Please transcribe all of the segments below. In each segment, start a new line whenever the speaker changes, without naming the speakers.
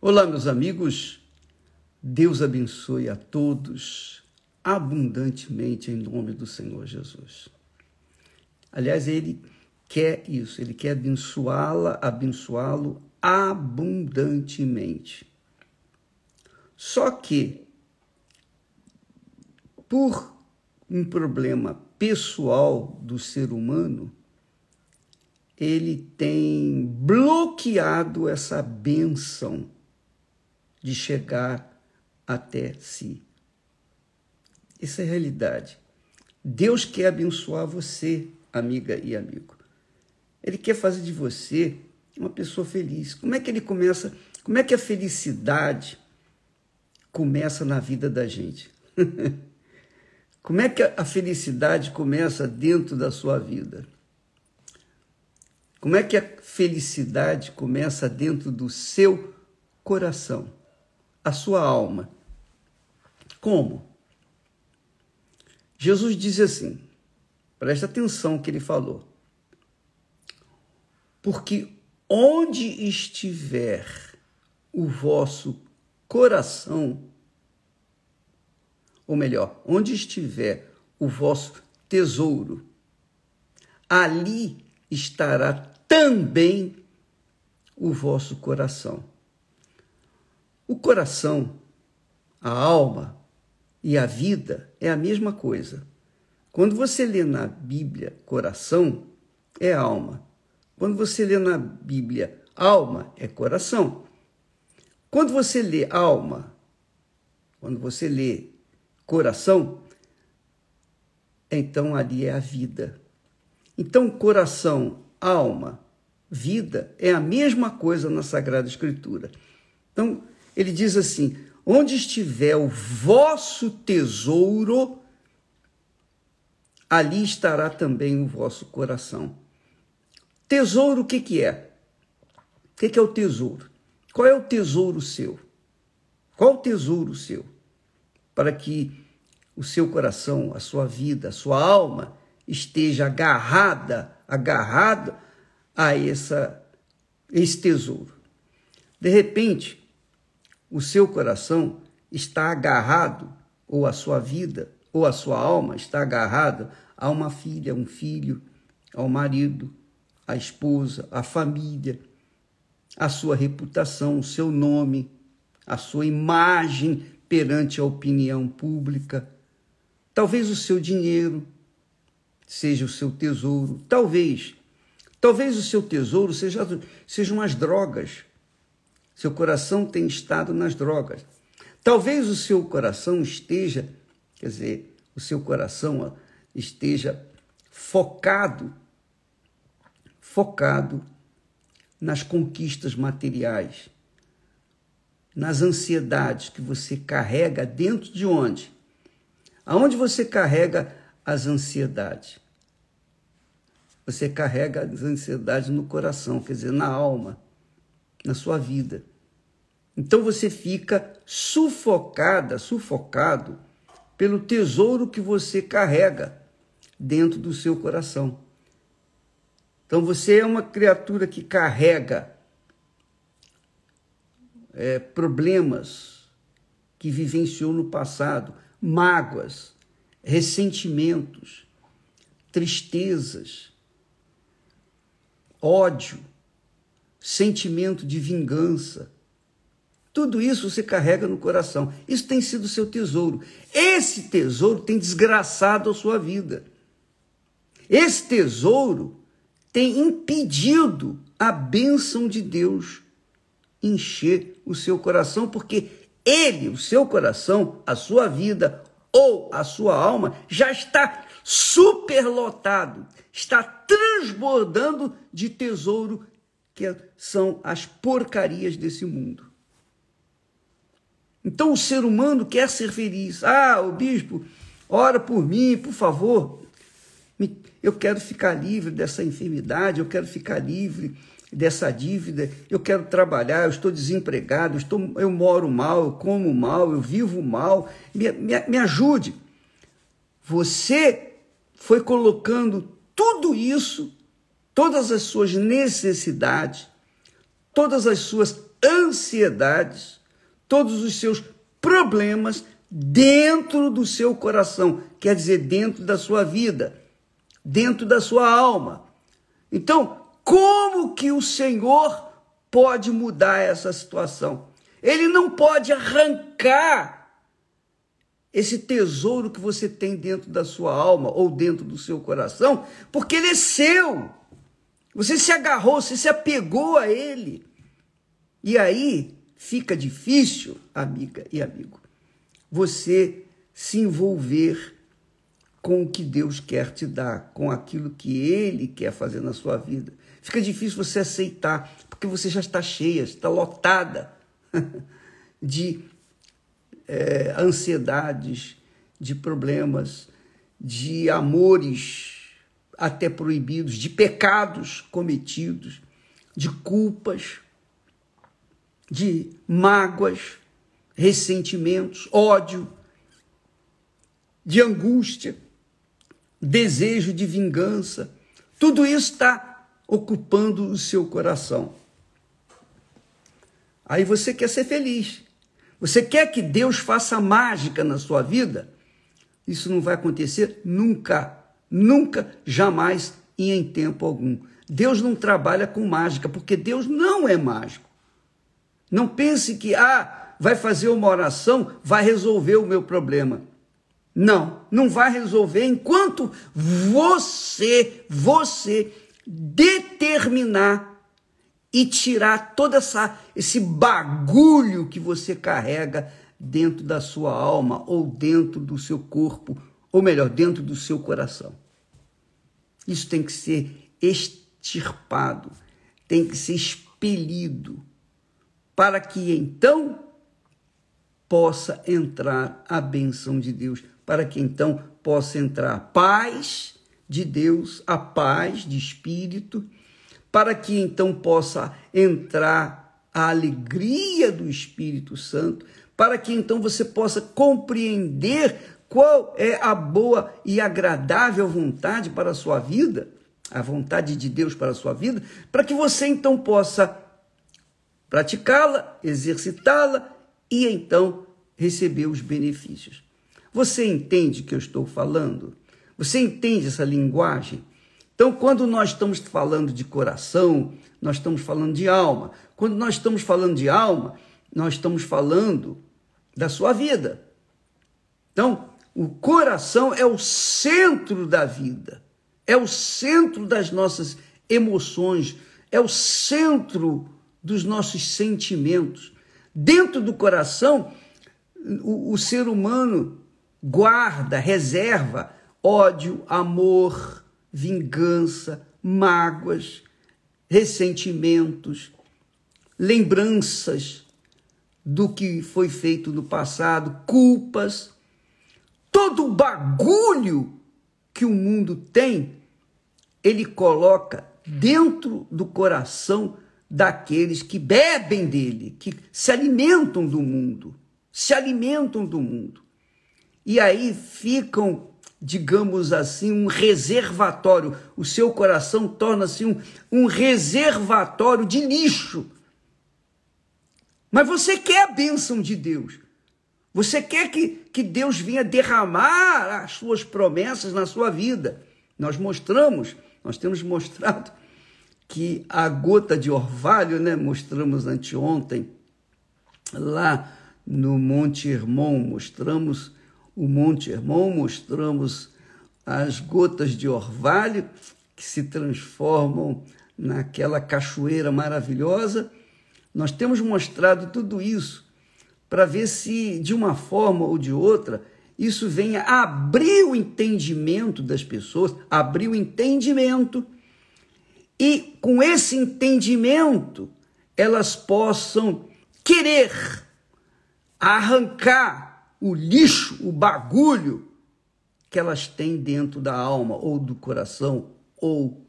Olá, meus amigos. Deus abençoe a todos abundantemente em nome do Senhor Jesus. Aliás, ele quer isso, ele quer abençoá-la, abençoá-lo abundantemente. Só que por um problema pessoal do ser humano, ele tem bloqueado essa benção de chegar até si. Essa é realidade. Deus quer abençoar você, amiga e amigo. Ele quer fazer de você uma pessoa feliz. Como é que ele começa? Como é que a felicidade começa na vida da gente? Como é que a felicidade começa dentro da sua vida? Como é que a felicidade começa dentro do seu coração, a sua alma? Como? Jesus diz assim, presta atenção que ele falou. Porque onde estiver o vosso coração, ou melhor, onde estiver o vosso tesouro, ali estará também o vosso coração. O coração, a alma e a vida é a mesma coisa. Quando você lê na Bíblia coração, é alma. Quando você lê na Bíblia alma, é coração. Quando você lê alma, quando você lê coração, então ali é a vida. Então, coração, alma, vida é a mesma coisa na Sagrada Escritura. Então, ele diz assim: onde estiver o vosso tesouro, ali estará também o vosso coração. Tesouro, o que, que é? O que, que é o tesouro? Qual é o tesouro seu? Qual o tesouro seu? para que o seu coração, a sua vida, a sua alma esteja agarrada, agarrada a essa, esse tesouro. De repente, o seu coração está agarrado, ou a sua vida, ou a sua alma está agarrada a uma filha, um filho, ao marido, à esposa, à família, a sua reputação, o seu nome, a sua imagem perante a opinião pública. Talvez o seu dinheiro seja o seu tesouro. Talvez. Talvez o seu tesouro seja, sejam as drogas. Seu coração tem estado nas drogas. Talvez o seu coração esteja, quer dizer, o seu coração esteja focado, focado nas conquistas materiais nas ansiedades que você carrega dentro de onde? Aonde você carrega as ansiedades? Você carrega as ansiedades no coração, quer dizer, na alma, na sua vida. Então você fica sufocada, sufocado pelo tesouro que você carrega dentro do seu coração. Então você é uma criatura que carrega é, problemas que vivenciou no passado, mágoas, ressentimentos, tristezas, ódio, sentimento de vingança. Tudo isso você carrega no coração. Isso tem sido seu tesouro. Esse tesouro tem desgraçado a sua vida. Esse tesouro tem impedido a bênção de Deus encher o seu coração, porque ele, o seu coração, a sua vida ou a sua alma já está superlotado, está transbordando de tesouro que são as porcarias desse mundo. Então o ser humano quer ser feliz. Ah, o bispo, ora por mim, por favor. Eu quero ficar livre dessa enfermidade, eu quero ficar livre dessa dívida, eu quero trabalhar, eu estou desempregado, eu, estou, eu moro mal, eu como mal, eu vivo mal, me, me, me ajude. Você foi colocando tudo isso, todas as suas necessidades, todas as suas ansiedades, todos os seus problemas dentro do seu coração, quer dizer, dentro da sua vida, dentro da sua alma. Então, como que o Senhor pode mudar essa situação? Ele não pode arrancar esse tesouro que você tem dentro da sua alma ou dentro do seu coração, porque ele é seu. Você se agarrou, você se apegou a ele. E aí fica difícil, amiga e amigo, você se envolver com o que Deus quer te dar, com aquilo que Ele quer fazer na sua vida. Fica difícil você aceitar, porque você já está cheia, está lotada de é, ansiedades, de problemas, de amores até proibidos, de pecados cometidos, de culpas, de mágoas, ressentimentos, ódio, de angústia, desejo de vingança. Tudo isso está ocupando o seu coração. Aí você quer ser feliz. Você quer que Deus faça mágica na sua vida? Isso não vai acontecer nunca, nunca, jamais e em tempo algum. Deus não trabalha com mágica, porque Deus não é mágico. Não pense que, ah, vai fazer uma oração, vai resolver o meu problema. Não, não vai resolver enquanto você, você determinar e tirar todo essa, esse bagulho que você carrega dentro da sua alma ou dentro do seu corpo, ou melhor, dentro do seu coração. Isso tem que ser extirpado, tem que ser expelido, para que então possa entrar a benção de Deus, para que então possa entrar a paz de Deus, a paz de espírito para que então possa entrar a alegria do Espírito Santo, para que então você possa compreender qual é a boa e agradável vontade para a sua vida, a vontade de Deus para a sua vida, para que você então possa praticá-la, exercitá-la e então receber os benefícios. Você entende que eu estou falando? Você entende essa linguagem? Então, quando nós estamos falando de coração, nós estamos falando de alma. Quando nós estamos falando de alma, nós estamos falando da sua vida. Então, o coração é o centro da vida, é o centro das nossas emoções, é o centro dos nossos sentimentos. Dentro do coração, o, o ser humano guarda, reserva ódio, amor, vingança, mágoas, ressentimentos, lembranças do que foi feito no passado, culpas, todo o bagulho que o mundo tem, ele coloca dentro do coração daqueles que bebem dele, que se alimentam do mundo, se alimentam do mundo. E aí ficam digamos assim, um reservatório. O seu coração torna-se um, um reservatório de lixo. Mas você quer a bênção de Deus. Você quer que, que Deus venha derramar as suas promessas na sua vida. Nós mostramos, nós temos mostrado que a gota de orvalho, né? Mostramos anteontem lá no Monte Hermon, mostramos o Monte Hermon, mostramos as gotas de orvalho que se transformam naquela cachoeira maravilhosa. Nós temos mostrado tudo isso para ver se, de uma forma ou de outra, isso venha abrir o entendimento das pessoas, abrir o entendimento, e com esse entendimento elas possam querer arrancar o lixo, o bagulho que elas têm dentro da alma ou do coração ou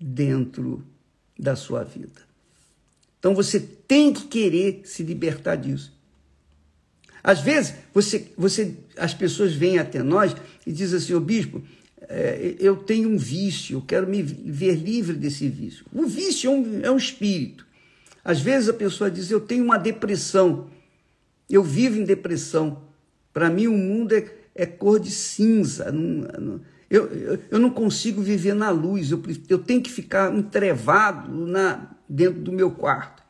dentro da sua vida. Então você tem que querer se libertar disso. Às vezes, você, você, as pessoas vêm até nós e dizem assim, ô bispo, é, eu tenho um vício, eu quero me ver livre desse vício. O vício é um, é um espírito. Às vezes a pessoa diz: Eu tenho uma depressão, eu vivo em depressão. Para mim, o mundo é, é cor de cinza. Eu, eu, eu, não consigo viver na luz, eu, eu tenho que ficar entrevado na, dentro do meu quarto.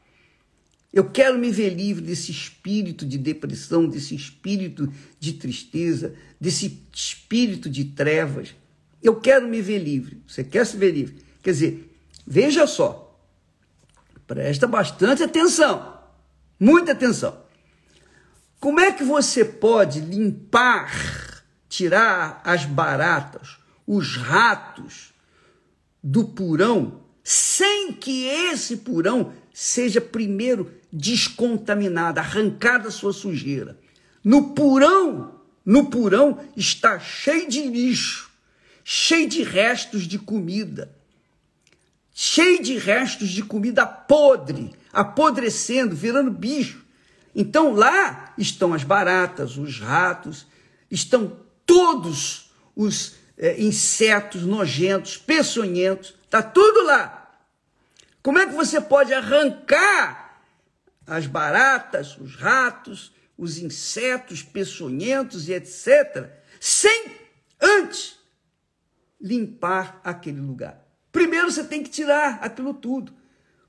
Eu quero me ver livre desse espírito de depressão, desse espírito de tristeza, desse espírito de trevas. Eu quero me ver livre. Você quer se ver livre? Quer dizer, veja só, presta bastante atenção, muita atenção. Como é que você pode limpar, tirar as baratas, os ratos do purão, sem que esse purão seja primeiro descontaminada, arrancada sua sujeira. No purão, no purão está cheio de lixo, cheio de restos de comida, cheio de restos de comida podre, apodrecendo, virando bicho. Então lá estão as baratas, os ratos, estão todos os é, insetos nojentos, peçonhentos, está tudo lá. Como é que você pode arrancar as baratas, os ratos, os insetos peçonhentos e etc., sem antes limpar aquele lugar. Primeiro você tem que tirar aquilo tudo,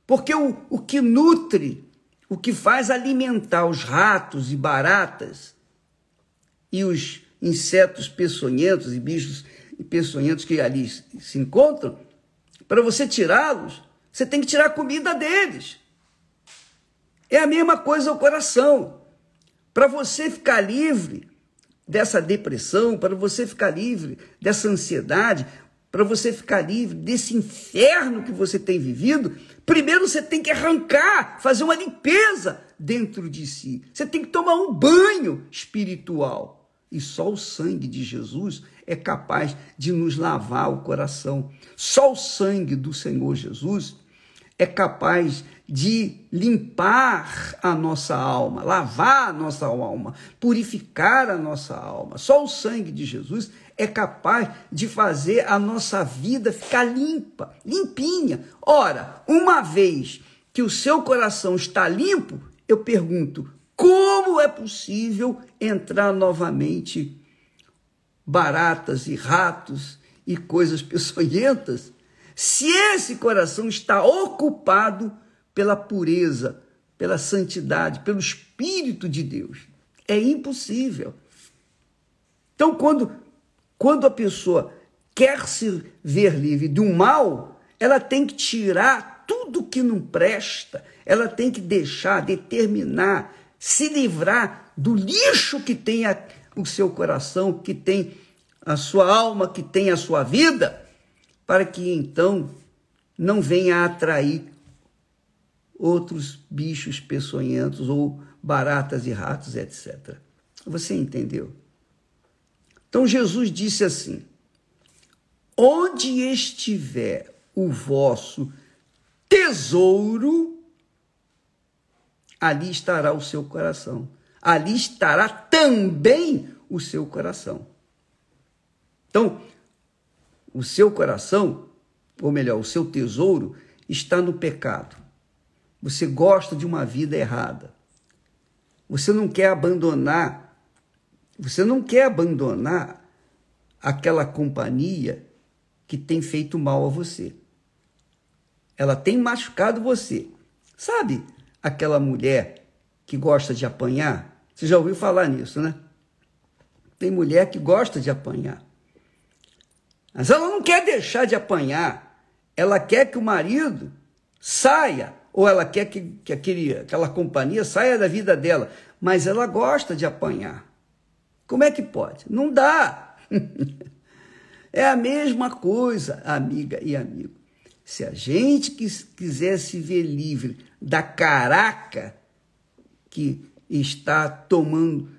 porque o, o que nutre, o que faz alimentar os ratos e baratas e os insetos peçonhentos e bichos peçonhentos que ali se encontram, para você tirá-los, você tem que tirar a comida deles. É a mesma coisa o coração. Para você ficar livre dessa depressão, para você ficar livre dessa ansiedade, para você ficar livre desse inferno que você tem vivido, primeiro você tem que arrancar, fazer uma limpeza dentro de si. Você tem que tomar um banho espiritual. E só o sangue de Jesus é capaz de nos lavar o coração. Só o sangue do Senhor Jesus é capaz de limpar a nossa alma, lavar a nossa alma, purificar a nossa alma. Só o sangue de Jesus é capaz de fazer a nossa vida ficar limpa, limpinha. Ora, uma vez que o seu coração está limpo, eu pergunto: como é possível entrar novamente baratas e ratos e coisas peçonhentas se esse coração está ocupado pela pureza, pela santidade, pelo Espírito de Deus. É impossível. Então, quando, quando a pessoa quer se ver livre do mal, ela tem que tirar tudo que não presta, ela tem que deixar, determinar, se livrar do lixo que tem a, o seu coração, que tem a sua alma, que tem a sua vida, para que então não venha atrair outros bichos peçonhentos ou baratas e ratos, etc. Você entendeu? Então Jesus disse assim: Onde estiver o vosso tesouro, ali estará o seu coração. Ali estará também o seu coração. Então, o seu coração, ou melhor, o seu tesouro, está no pecado. Você gosta de uma vida errada. Você não quer abandonar, você não quer abandonar aquela companhia que tem feito mal a você. Ela tem machucado você. Sabe aquela mulher que gosta de apanhar? Você já ouviu falar nisso, né? Tem mulher que gosta de apanhar. Mas ela não quer deixar de apanhar. Ela quer que o marido saia, ou ela quer que, que aquele, aquela companhia saia da vida dela. Mas ela gosta de apanhar. Como é que pode? Não dá. é a mesma coisa, amiga e amigo. Se a gente quiser se ver livre da caraca que está tomando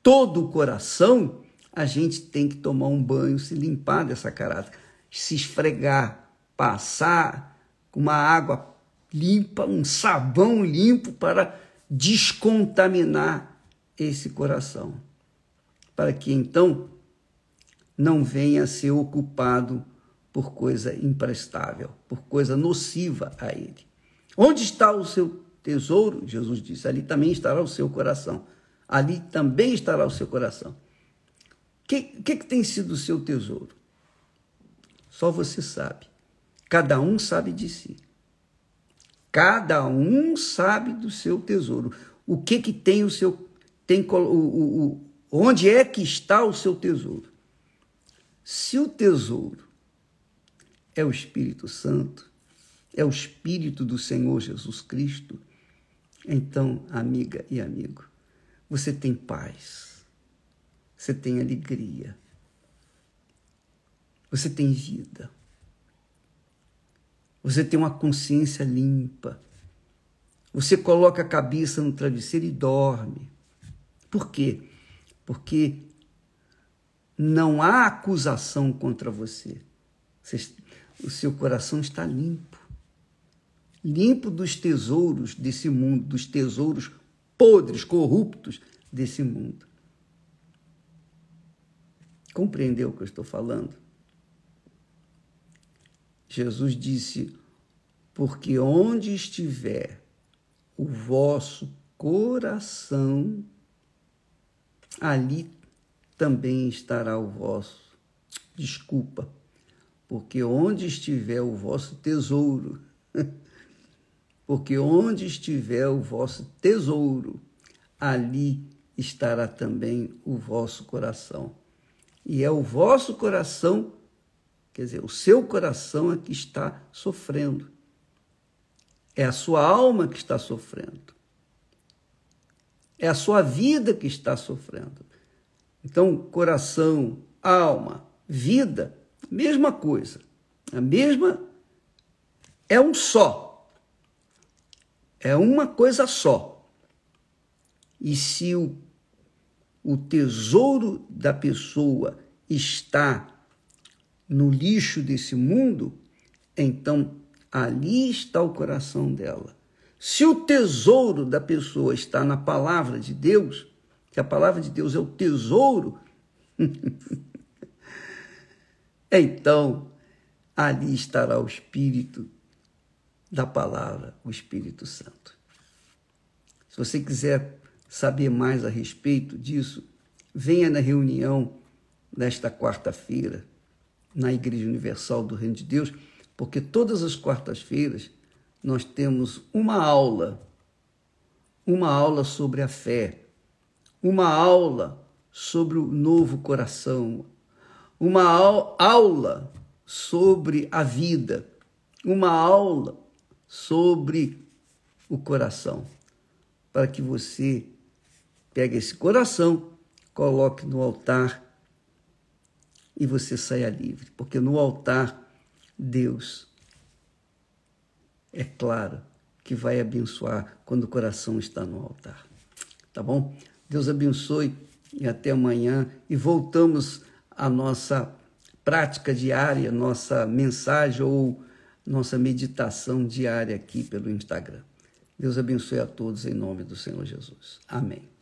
todo o coração, a gente tem que tomar um banho, se limpar dessa caráter, se esfregar, passar uma água limpa, um sabão limpo para descontaminar esse coração, para que então não venha a ser ocupado por coisa imprestável, por coisa nociva a ele. Onde está o seu tesouro? Jesus disse: ali também estará o seu coração. Ali também estará o seu coração. Que, que, que tem sido o seu tesouro? Só você sabe. Cada um sabe de si. Cada um sabe do seu tesouro. O que que tem o seu tem o, o, o onde é que está o seu tesouro? Se o tesouro é o Espírito Santo, é o Espírito do Senhor Jesus Cristo, então, amiga e amigo, você tem paz, você tem alegria, você tem vida, você tem uma consciência limpa, você coloca a cabeça no travesseiro e dorme. Por quê? Porque não há acusação contra você. O seu coração está limpo limpo dos tesouros desse mundo, dos tesouros podres, corruptos desse mundo. Compreendeu o que eu estou falando? Jesus disse: Porque onde estiver o vosso coração, ali também estará o vosso. Desculpa, porque onde estiver o vosso tesouro, porque onde estiver o vosso tesouro, ali estará também o vosso coração. E é o vosso coração, quer dizer, o seu coração é que está sofrendo. É a sua alma que está sofrendo. É a sua vida que está sofrendo. Então, coração, alma, vida, mesma coisa. A mesma é um só é uma coisa só. E se o, o tesouro da pessoa está no lixo desse mundo, então ali está o coração dela. Se o tesouro da pessoa está na palavra de Deus, que a palavra de Deus é o tesouro, então ali estará o espírito da palavra, o Espírito Santo. Se você quiser saber mais a respeito disso, venha na reunião nesta quarta-feira na Igreja Universal do Reino de Deus, porque todas as quartas-feiras nós temos uma aula, uma aula sobre a fé, uma aula sobre o novo coração, uma aula sobre a vida, uma aula sobre o coração, para que você pegue esse coração, coloque no altar e você saia livre, porque no altar Deus é claro que vai abençoar quando o coração está no altar. Tá bom? Deus abençoe e até amanhã e voltamos à nossa prática diária, nossa mensagem ou nossa meditação diária aqui pelo Instagram. Deus abençoe a todos em nome do Senhor Jesus. Amém.